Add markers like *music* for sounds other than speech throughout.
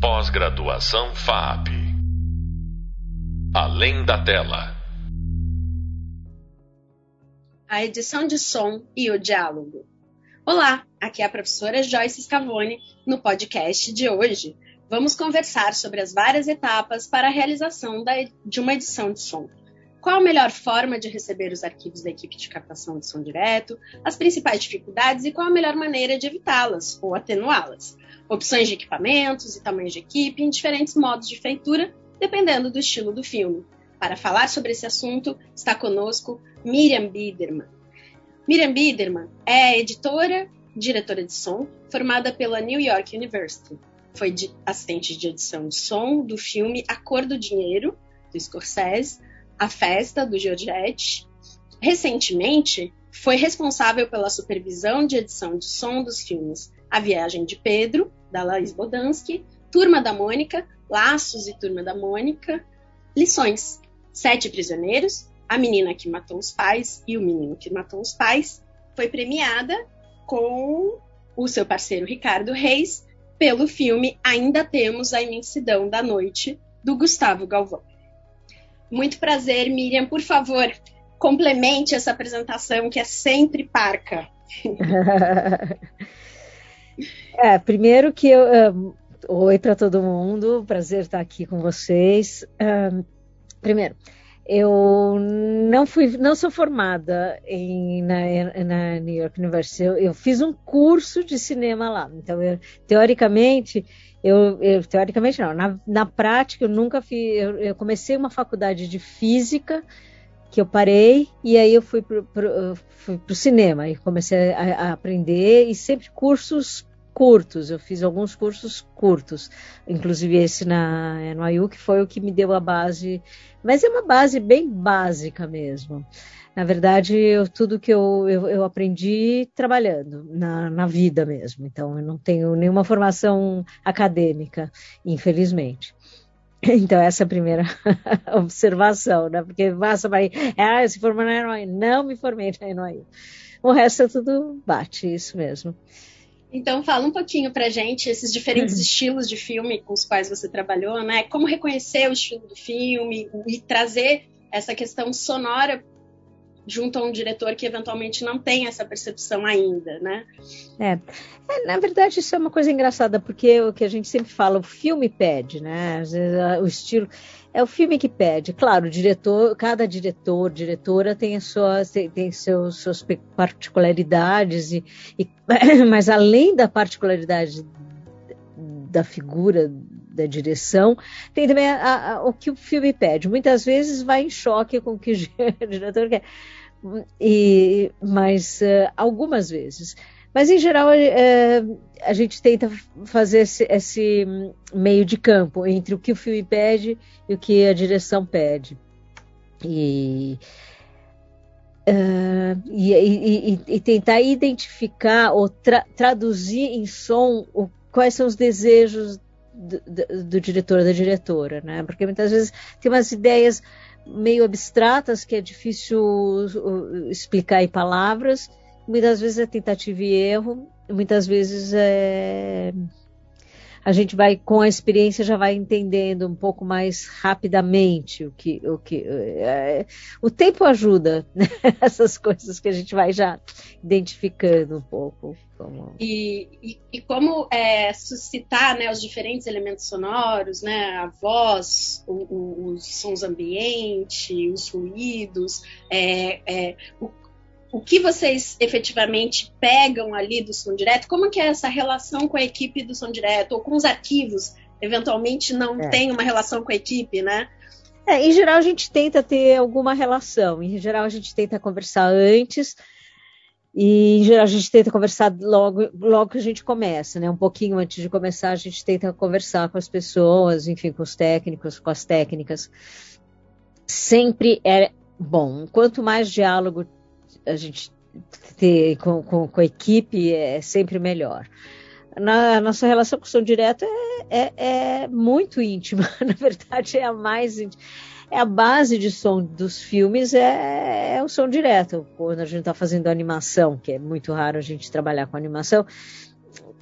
Pós-graduação FAP. Além da tela. A edição de som e o diálogo. Olá, aqui é a professora Joyce Scavone. No podcast de hoje, vamos conversar sobre as várias etapas para a realização de uma edição de som qual a melhor forma de receber os arquivos da equipe de captação de som direto, as principais dificuldades e qual a melhor maneira de evitá-las ou atenuá-las, opções de equipamentos e tamanhos de equipe em diferentes modos de feitura, dependendo do estilo do filme. Para falar sobre esse assunto, está conosco Miriam Biederman. Miriam Biederman é editora, diretora de som, formada pela New York University. Foi assistente de edição de som do filme A Cor do Dinheiro, do Scorsese, a festa do Giorgetti. Recentemente, foi responsável pela supervisão de edição de som dos filmes A Viagem de Pedro, da Laís Bodansky, Turma da Mônica, Laços e Turma da Mônica, Lições, Sete Prisioneiros, A Menina que Matou os Pais e O Menino que Matou os Pais. Foi premiada com o seu parceiro Ricardo Reis pelo filme Ainda Temos a Imensidão da Noite, do Gustavo Galvão. Muito prazer, Miriam. Por favor, complemente essa apresentação que é sempre parca. *laughs* é, primeiro que eu. Um, oi para todo mundo, prazer estar aqui com vocês. Um, primeiro, eu não fui, não sou formada em, na, na New York University. Eu, eu, fiz um curso de cinema lá. Então, eu, teoricamente, eu, eu, teoricamente não, na, na prática eu nunca fiz. Eu, eu, comecei uma faculdade de física que eu parei e aí eu fui para o cinema e comecei a, a, aprender e sempre cursos curtos. Eu fiz alguns cursos curtos, inclusive esse na NYU que foi o que me deu a base, mas é uma base bem básica mesmo. Na verdade, eu, tudo que eu, eu, eu aprendi trabalhando na, na, vida mesmo. Então, eu não tenho nenhuma formação acadêmica, infelizmente. *laughs* Então, essa é a primeira *laughs* observação, né? Porque basta para ah, se formou na NOI. Não me formei na NOI. O resto é tudo bate, isso mesmo. Então, fala um pouquinho pra gente esses diferentes uhum. estilos de filme com os quais você trabalhou, né? Como reconhecer o estilo do filme e trazer essa questão sonora junto a um diretor que eventualmente não tem essa percepção ainda, né? É. é. na verdade isso é uma coisa engraçada porque o que a gente sempre fala, o filme pede, né? O estilo é o filme que pede. Claro, o diretor, cada diretor, diretora tem as suas tem, tem seus, suas particularidades e, e *coughs* mas além da particularidade da figura da direção, tem também a, a, o que o filme pede. Muitas vezes vai em choque com o que *laughs* o diretor quer e, mas uh, algumas vezes. Mas, em geral, uh, a gente tenta fazer esse, esse, meio de campo entre o que o filme pede e o que a direção pede. E, uh, e, e, e, tentar identificar ou tra traduzir em som o, quais são os desejos do, do, do diretor, da diretora, né? Porque muitas vezes tem umas ideias meio abstratas que é difícil uh, explicar em palavras. Muitas vezes é tentativa e erro, muitas vezes é a gente vai com a experiência já vai entendendo um pouco mais rapidamente o que o que é, o tempo ajuda né? *laughs* essas coisas que a gente vai já identificando um pouco como... E, e, e, como é, suscitar né, os diferentes elementos sonoros, né, a voz, o, o, os sons ambiente, os ruídos, é, é, o, o que vocês efetivamente pegam ali do som direto, como que é essa relação com a equipe do som direto, ou com os arquivos, eventualmente não é. tem uma relação com a equipe, né? É, em geral a gente tenta ter alguma relação, em geral a gente tenta conversar antes, e em geral a gente tenta conversar logo, logo que a gente começa, né? Um pouquinho antes de começar, a gente tenta conversar com as pessoas, enfim, com os técnicos, com as técnicas. Sempre é bom. Quanto mais diálogo a gente ter com, com, com a equipe é sempre melhor. Na, nossa relação com o som direto é, é, é, muito íntima, *laughs* na verdade é a mais íntima. É a base de som dos filmes é, é o som direto. Quando a gente está fazendo animação, que é muito raro a gente trabalhar com animação,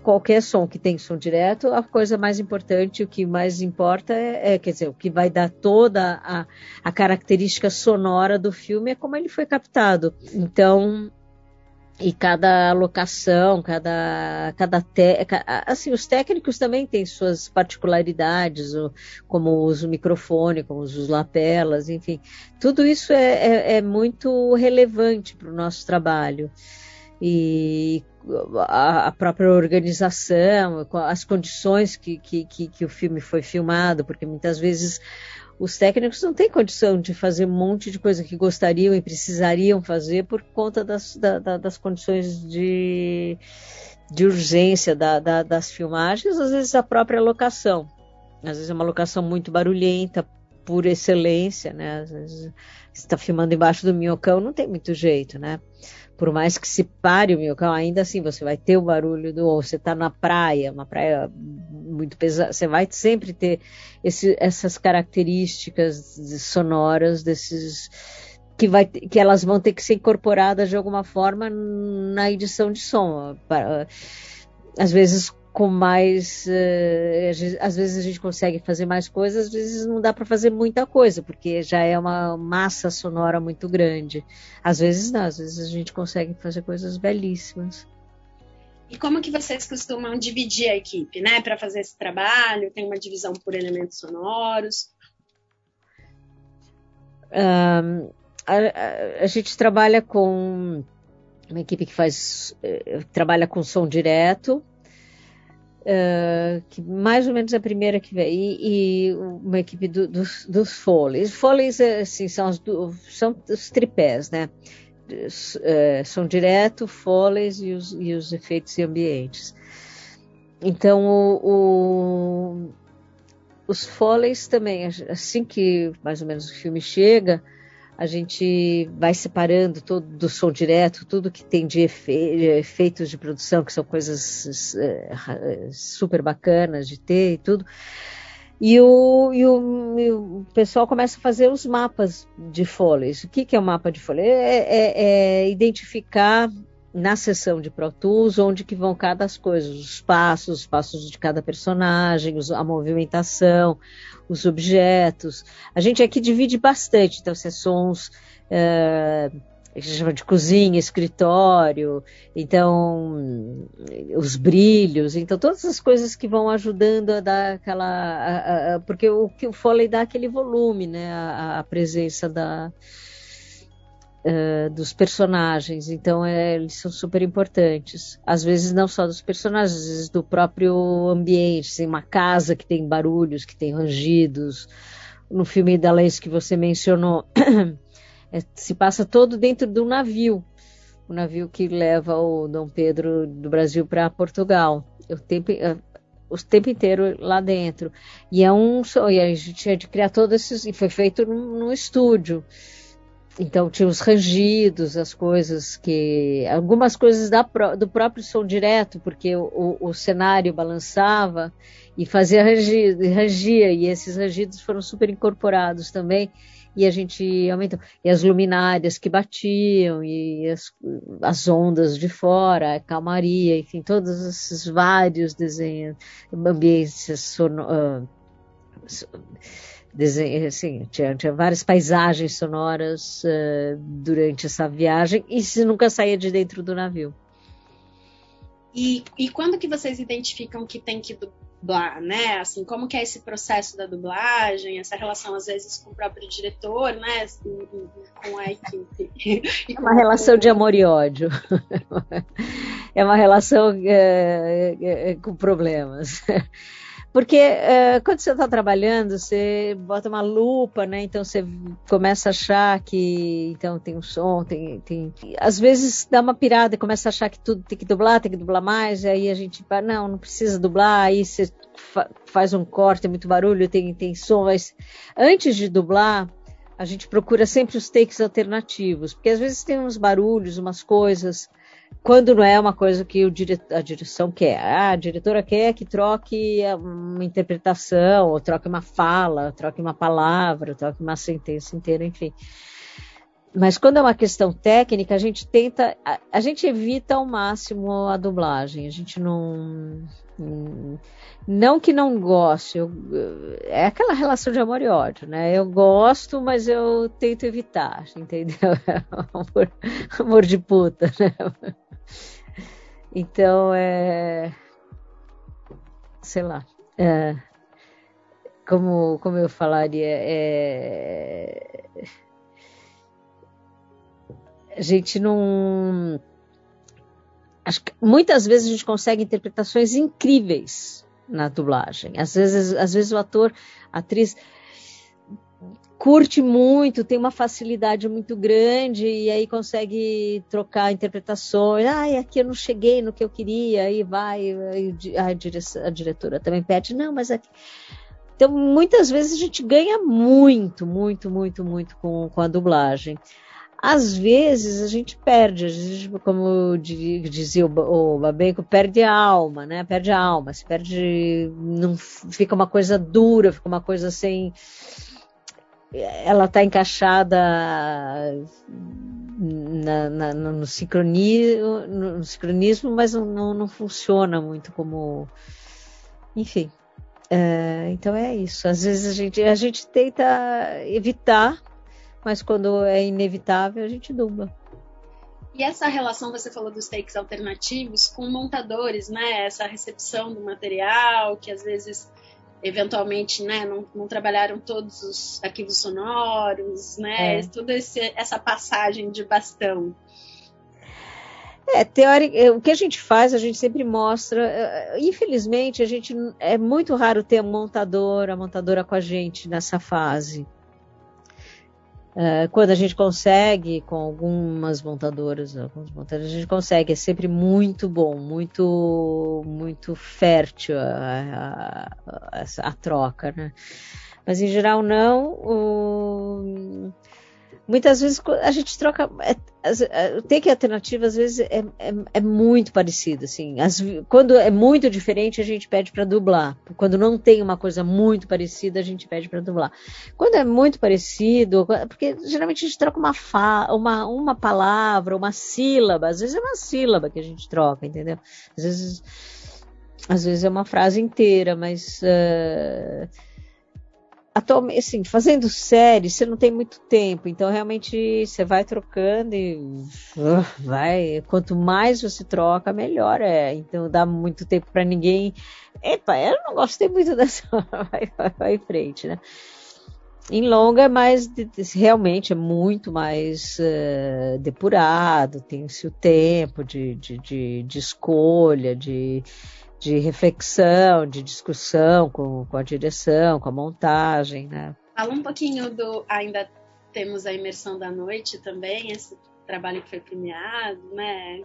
qualquer som que tem som direto, a coisa mais importante, o que mais importa é, é quer dizer, o que vai dar toda a, a característica sonora do filme é como ele foi captado. Então, e cada locação, cada, cada te, assim, os técnicos também têm suas particularidades, como o uso microfone, como os lapelas, enfim, tudo isso é, é, é muito relevante para o nosso trabalho. E a, própria organização, as condições que, que, que, que o filme foi filmado, porque muitas vezes os técnicos não têm condição de fazer um monte de coisa que gostariam e precisariam fazer por conta das, da, da, das condições de, de urgência da, das filmagens, às vezes a própria locação. Às vezes é uma locação muito barulhenta, por excelência, né? Às vezes está filmando embaixo do minhocão, não tem muito jeito, né? Por mais que se pare o minhocão, ainda assim você vai ter o barulho do ou você está na praia, uma praia muito pesada, você vai sempre ter esse, essas características sonoras desses que, vai, que elas vão ter que ser incorporadas de alguma forma na edição de som. Às vezes com mais. Uh, às vezes a gente consegue fazer mais coisas, às vezes não dá para fazer muita coisa, porque já é uma massa sonora muito grande. Às vezes não, às vezes a gente consegue fazer coisas belíssimas. E como que vocês costumam dividir a equipe, né, para fazer esse trabalho? Tem uma divisão por elementos sonoros? Um, a, a, a gente trabalha com uma equipe que faz eh, trabalha com som direto, Uh, que mais ou menos a primeira que veio, e, e uma equipe do, dos, dos Foleys. Foleys assim, são, os, são os tripés, né? São direto, Foleys e os, e os efeitos e ambientes. Então, o, o, os Foleys também, assim que mais ou menos o filme chega, a gente vai separando todo do som direto, tudo que tem de, efe, de efeitos de produção, que são coisas é, super bacanas de ter e tudo. E o, e o, e o, pessoal começa a fazer os mapas de folhas. O que, que é o um mapa de folhas? É, é, é, identificar na sessão de Pro Tools onde que vão cada as coisas, os passos, os passos de cada personagem, a movimentação, os objetos. A gente aqui divide bastante, então sessões é, a gente chama de cozinha, escritório, então os brilhos, então todas as coisas que vão ajudando a dar aquela, a, a, porque o que o Foley dá aquele volume, né, a, a presença da uh, dos personagens, então é, eles são super importantes. Às vezes não só dos personagens, às vezes do próprio ambiente, tem uma casa que tem barulhos, que tem rangidos. No filme da Lace que você mencionou, *clears throat* é, se passa todo dentro do navio, o navio que leva o Dom Pedro do Brasil para Portugal. O tempo, é, o tempo inteiro lá dentro. E é um a gente tinha de criar todos esses. E foi feito num, estúdio. Então tinha os rangidos, as coisas que. algumas coisas da, do próprio som direto, porque o, o, o cenário balançava e fazia rangido, rangia, e esses rangidos foram super incorporados também. E a gente aumentou. E as luminárias que batiam, e as, as ondas de fora, a calmaria, enfim, todos esses vários desenhos, ambientes sonoros. Uh, desenho, assim, tinha, tinha várias paisagens sonoras uh, durante essa viagem e se nunca saía de dentro do navio. E, e quando que vocês identificam que tem que dublar, né? Assim, como que é esse processo da dublagem, essa relação às vezes com o próprio diretor, né? Assim, com a equipe. *laughs* É uma relação de amor e ódio. *laughs* É uma relação é, é, com problemas. *laughs* Porque uh, quando você está trabalhando, você bota uma lupa, né? Então você começa a achar que então tem um som, tem, tem. Às vezes dá uma pirada e começa a achar que tudo tem que dublar, tem que dublar mais, e aí a gente não, não precisa dublar, aí você fa faz um corte, tem muito barulho, tem, tem som, mas antes de dublar, a gente procura sempre os takes alternativos, porque às vezes tem uns barulhos, umas coisas quando não é uma coisa que dire... a direção quer. Ah, a diretora quer que troque uma interpretação, ou troque uma fala, troque uma palavra, troque uma sentença inteira, enfim. Mas quando é uma questão técnica, a gente tenta, a, a, gente evita ao máximo a dublagem. A gente não, não que não goste, eu, é aquela relação de amor e ódio, né? Eu gosto, mas eu tento evitar, *laughs* entendeu? amor, amor de puta, né? Então é, sei lá, é, como como eu falaria, é a gente não. Acho que muitas vezes a gente consegue interpretações incríveis na dublagem. Às vezes, às vezes o ator, a atriz curte muito, tem uma facilidade muito grande e aí consegue trocar interpretações. Ai, aqui eu não cheguei no que eu queria, aí vai, aí a, direção, a diretora também pede, não, mas aqui. Então, muitas vezes a gente ganha muito, muito, muito, muito com, com a dublagem. Às vezes a gente perde, como dizia o Babenco, perde a alma, né? Perde a alma, se perde, não fica uma coisa dura, fica uma coisa sem. Ela está encaixada na, na, no, sincronismo, no sincronismo, mas não, não funciona muito como. Enfim. É, então é isso. Às vezes a gente, a gente tenta evitar mas quando é inevitável, a gente dubla. E essa relação, você falou dos takes alternativos, com montadores, né? Essa recepção do material, que às vezes, eventualmente, né, não, não trabalharam todos os arquivos sonoros, né? É. Toda essa passagem de bastão. É, teórica, é, o que a gente faz, a gente sempre mostra. É, infelizmente, a gente é muito raro ter um montador, a montadora com a gente nessa fase. Uh, quando a gente consegue, com algumas montadoras, alguns montadores, a gente consegue, é sempre muito bom, muito, muito fértil a, a, a, a troca, né? Mas em geral não. O, muitas vezes a gente troca. É, é, take alternativa, às vezes, é, é, é muito parecido. Assim. As, quando é muito diferente, a gente pede para dublar. Quando não tem uma coisa muito parecida, a gente pede para dublar. Quando é muito parecido, porque geralmente a gente troca uma, fa, uma, uma palavra, uma sílaba. Às vezes é uma sílaba que a gente troca, entendeu? Às vezes, às vezes é uma frase inteira, mas. Uh, atualmente, assim, fazendo série, você não tem muito tempo, então realmente você vai trocando e uh, vai. Quanto mais você troca, melhor é. Então dá muito tempo para ninguém. Epa, eu não gostei muito *laughs* dessa. vai, vai, vai em frente, né? Em longa é mais realmente é muito mais uh, depurado, tem-se o tempo de, de, de, de escolha, de de reflexão, de discussão com, com a direção, com a montagem, né? Fala um pouquinho do ainda temos a imersão da noite também, esse trabalho que foi premiado, né?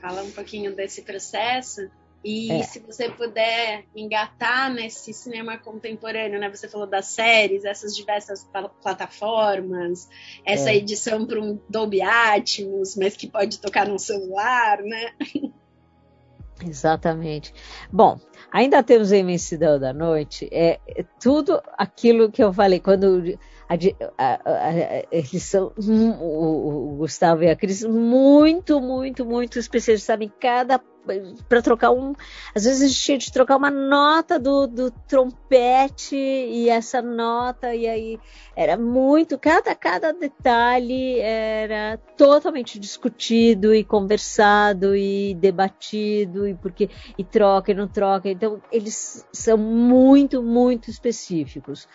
Fala um pouquinho desse processo. E é. se você puder engatar nesse cinema contemporâneo, né? Você falou das séries, essas diversas plataformas, essa é. edição para um Dolby Atmos, mas que pode tocar no celular, né? *laughs* Exatamente. Bom, ainda temos a imensidão da noite. É, é tudo aquilo que eu falei quando a, a, a, eles são o, o, Gustavo e a Cris muito, muito, muito especialistas, sabem cada para trocar um. Às vezes a gente tinha de trocar uma nota do, do trompete e essa nota, e aí era muito. Cada, cada detalhe era totalmente discutido e conversado e debatido, e porque e troca e não troca. Então, eles são muito, muito específicos.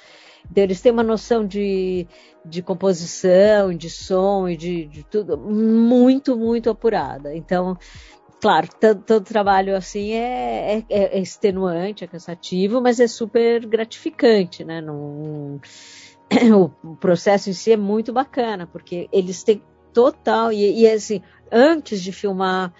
Então, eles têm uma noção de, de composição, de som e de, de tudo muito, muito apurada. Então, claro, todo trabalho assim é, é, é, extenuante, é cansativo, mas é super gratificante, né? Num, *clears throat* o processo em si é muito bacana, porque eles têm total, e, e assim, antes de filmar,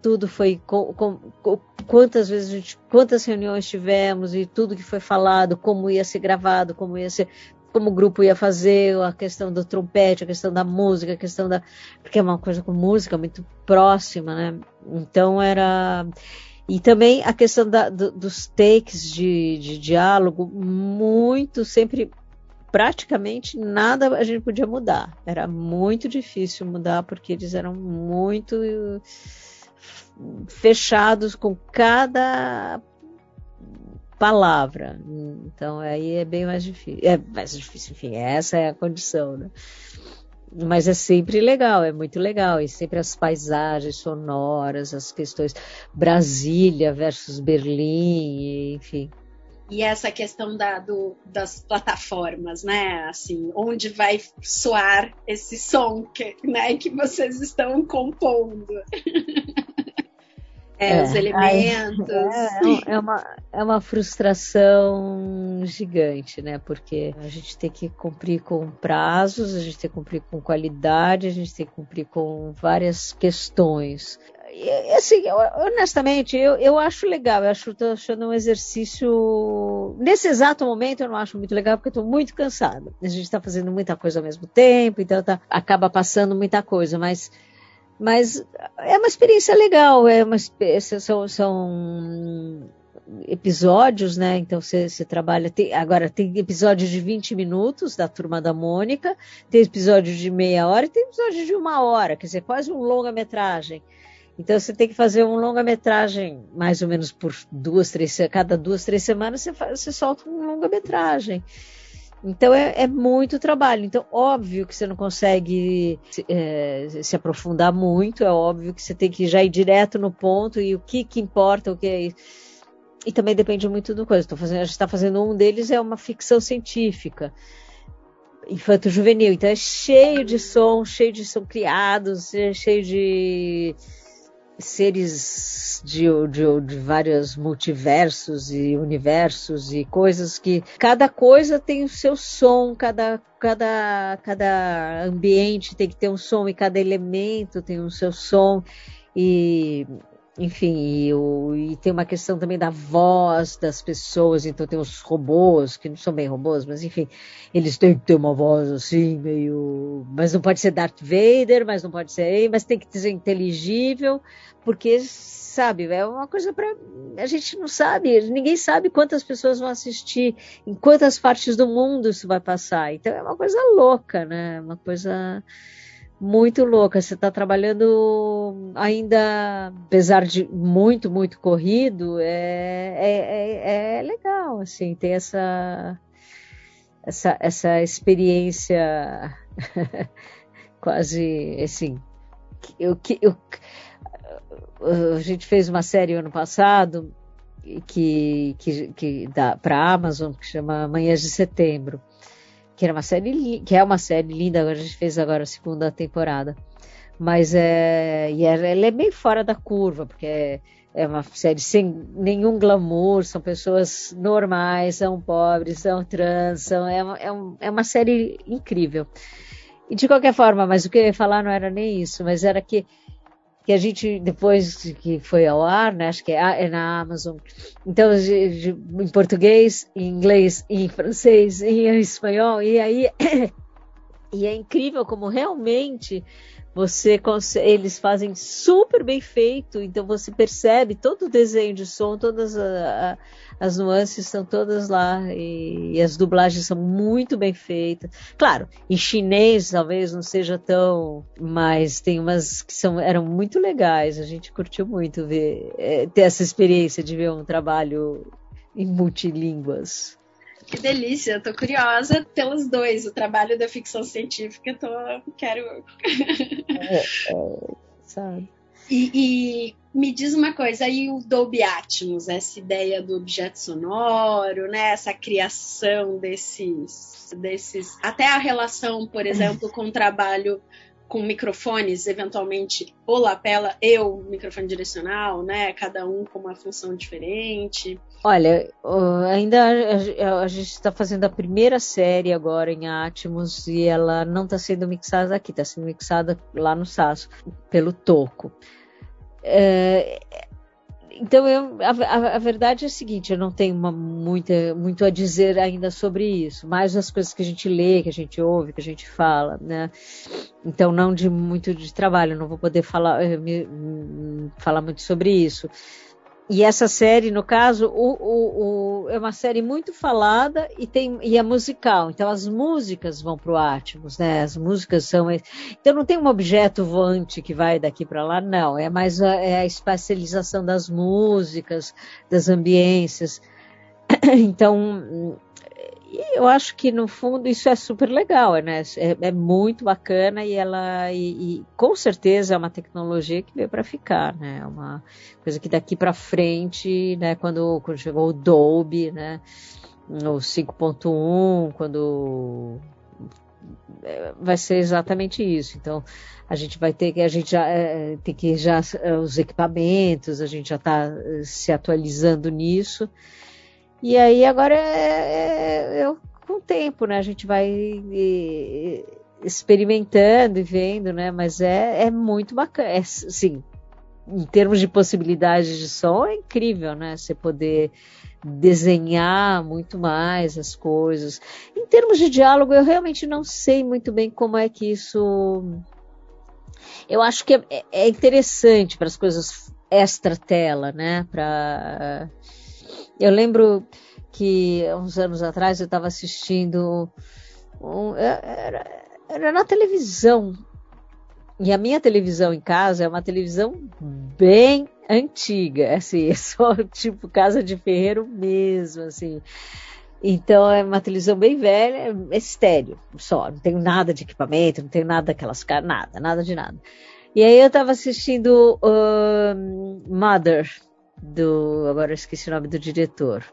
tudo foi com, com, quantas vezes gente, quantas reuniões tivemos e tudo que foi falado, como ia ser gravado, como ia ser como o grupo ia fazer, a questão do trompete, a questão da música, a questão da. Porque é uma coisa com música muito próxima, né? Então era. E também a questão da, do, dos takes de, de diálogo, muito sempre praticamente nada a gente podia mudar. Era muito difícil mudar porque eles eram muito fechados com cada palavra. Então aí é bem mais difícil. É mais difícil, enfim, essa é a condição, né? Mas é sempre legal, é muito legal. E sempre as paisagens sonoras, as questões Brasília versus Berlim, enfim. E essa questão da, do, das plataformas, né? Assim, onde vai soar esse som que, né, que vocês estão compondo. *laughs* É, é, os elementos. É, é, uma, é uma frustração gigante, né? Porque a gente tem que cumprir com prazos, a gente tem que cumprir com qualidade, a gente tem que cumprir com várias questões. E, assim, honestamente, eu, eu acho legal, eu acho, tô achando um exercício. Nesse exato momento, eu não acho muito legal, porque eu estou muito cansada. A gente está fazendo muita coisa ao mesmo tempo, então tá, acaba passando muita coisa, mas mas é uma experiência legal, é uma, são, são episódios, né? Então você, você trabalha. Tem, agora tem episódios de 20 minutos da turma da Mônica, tem episódios de meia hora e tem episódios de uma hora, quer dizer, quase um longa-metragem. Então você tem que fazer um longa-metragem, mais ou menos por duas, três, cada duas, três semanas você, faz, você solta um longa-metragem. Então é, é, muito trabalho. Então, óbvio que você não consegue é, se aprofundar muito, é óbvio que você tem que já ir direto no ponto e o que, que importa, o que é. E também depende muito do coisa. Fazendo, a gente está fazendo um deles, é uma ficção científica. Infanto-juvenil, então é cheio de som, cheio de som criados, é cheio de seres de, de, de vários multiversos e universos e coisas que cada coisa tem o seu som, cada, cada, cada ambiente tem que ter um som e cada elemento tem o seu som. E enfim, e, e, tem uma questão também da voz das pessoas, então tem os robôs, que não são bem robôs, mas enfim, eles têm que ter uma voz assim, meio. Mas não pode ser Darth Vader, mas não pode ser. Mas tem que ser inteligível, porque, sabe, é uma coisa para. A gente não sabe, ninguém sabe quantas pessoas vão assistir, em quantas partes do mundo isso vai passar. Então é uma coisa louca, né? Uma coisa muito louca. Você está trabalhando ainda, apesar de muito, muito corrido, é, é, é, é legal, assim, tem essa, essa, essa experiência *laughs* quase, assim, eu, eu, a gente fez uma série ano passado que, que, que dá para a Amazon que chama Manhãs de Setembro que era uma série que é uma série linda, agora a gente fez agora a segunda temporada. Mas é, e é, ela é bem fora da curva, porque é, é uma série sem nenhum glamour, são pessoas normais, são pobres, são trans, são, é, é, um, é uma série incrível. E de qualquer forma, mas o que eu ia falar não era nem isso, mas era que que a gente, depois que foi ao ar, né, acho que é, é na Amazon, então em português, em inglês, em francês, em espanhol, e aí *coughs* e é incrível como realmente você eles fazem super bem feito, então você percebe todo o desenho de som, todas a, a, as nuances estão todas lá e, e, as dublagens são muito bem feitas. Claro, em chinês talvez não seja tão, mas tem umas que são, eram muito legais. A gente curtiu muito ver é, ter essa experiência de ver um trabalho em multilínguas. Que delícia, eu tô curiosa pelos dois, o trabalho da ficção científica, tô, quero. é, é, sabe. E, e, me diz uma coisa, aí o Dolby Atmos, essa ideia do objeto sonoro, né? Essa criação desses, desses, até a relação, por exemplo, com o trabalho com microfones, eventualmente o lapela e o microfone direcional, né? Cada um com uma função diferente. Olha, ainda a, gente está fazendo a primeira série agora em Atmos e ela não está sendo mixada aqui, está sendo mixada lá no Sasso pelo Toco. É, então, eu, a, a, verdade é a seguinte: eu não tenho uma, muita, muito a dizer ainda sobre isso, mais as coisas que a gente lê, que a gente ouve, que a gente fala, né? Então, não de muito de trabalho, não vou poder falar, eh, me, falar muito sobre isso. E essa série, no caso, o, o, o, é uma série muito falada e, tem, e é musical. Então as músicas vão para o Atmos, né? As músicas são. Então não tem um objeto voante que vai daqui para lá, não. É mais a, é a espacialização das músicas, das ambiências. *clears throat* Então e eu acho que no fundo isso é super legal, né? É, é muito bacana e ela e, e, com certeza é uma tecnologia que veio para ficar, né? É uma coisa que daqui para frente, né? Quando, quando chegou o Dolby, né? O 5.1, quando é, vai ser exatamente isso. Então a gente vai ter que a gente já é, tem que já os equipamentos, a gente já está eh, se atualizando nisso. E aí agora é, é, é com o tempo, né? A gente vai e, experimentando e vendo, né? Mas é, é muito bacana. É, sim, em termos de possibilidades de som, é incrível, né? Você poder desenhar muito mais as coisas. Em termos de diálogo, eu realmente não sei muito bem como é que isso. Eu acho que é, é interessante para as coisas extra tela, né? Para eu lembro que uns anos atrás eu estava assistindo. Um, é, era, era na televisão. E a minha televisão em casa é uma televisão bem antiga, *laughs* assim, é só tipo casa de ferreiro mesmo, assim. Então é uma televisão bem velha, é estéreo só, não tenho nada de equipamento, não tenho nada daquelas caras, nada, nada de nada. E aí eu estava assistindo uh, Mother, do. Agora eu esqueci o nome do diretor.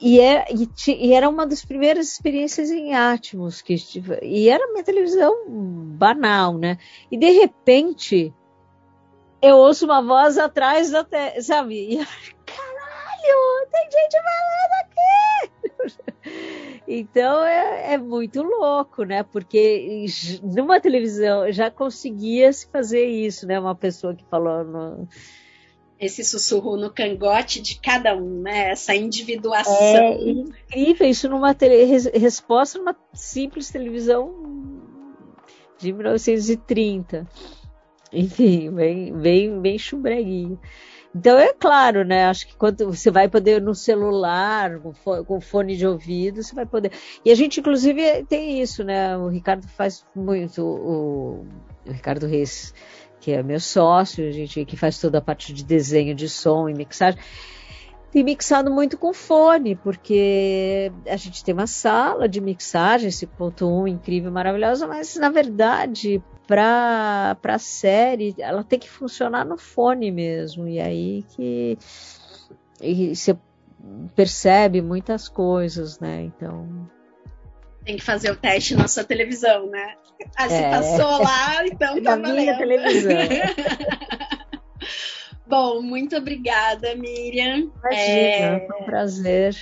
E era, é, e, e era uma das primeiras experiências em Atmos que e era minha televisão banal, né? E de repente eu ouço uma voz atrás da te, sabe? E, caralho, tem gente falando aqui! *laughs* Então é, é, muito louco, né? Porque numa televisão já conseguia se fazer isso, né? Uma pessoa que falou no, esse sussurro no cangote de cada um, né? Essa individuação. É incrível isso numa tele, resposta numa simples televisão de 1930. Enfim, bem, bem, bem chumbreguinho. Então é claro, né? Acho que quando você vai poder no celular, com fone de ouvido, você vai poder. E a gente, inclusive, tem isso, né? O Ricardo faz muito, o, o Ricardo Reis que é meu sócio, a gente que faz toda a parte de desenho de som e mixagem, tem mixado muito com fone, porque a gente tem uma sala de mixagem, esse ponto 1 incrível, maravilhosa, mas na verdade, para a série, ela tem que funcionar no fone mesmo, e aí que você percebe muitas coisas, né? Então tem que fazer o teste na sua televisão, né? Ah, se é. passou lá, então tá na minha televisão. *laughs* Bom, muito obrigada, Miriam. Imagina, é... foi um prazer.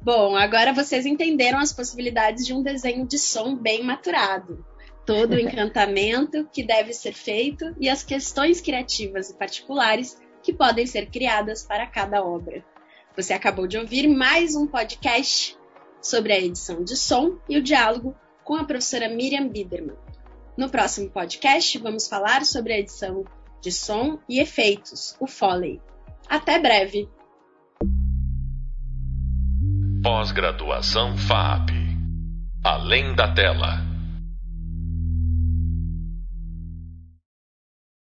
Bom, agora vocês entenderam as possibilidades de um desenho de som bem maturado. Todo o *laughs* encantamento que deve ser feito e as questões criativas e particulares que podem ser criadas para cada obra. Você acabou de ouvir mais um podcast sobre a edição de som e o diálogo com a professora Miriam Biderman. No próximo podcast, vamos falar sobre a edição de som e efeitos, o Foley. Até breve! Pós-graduação FAP Além da tela.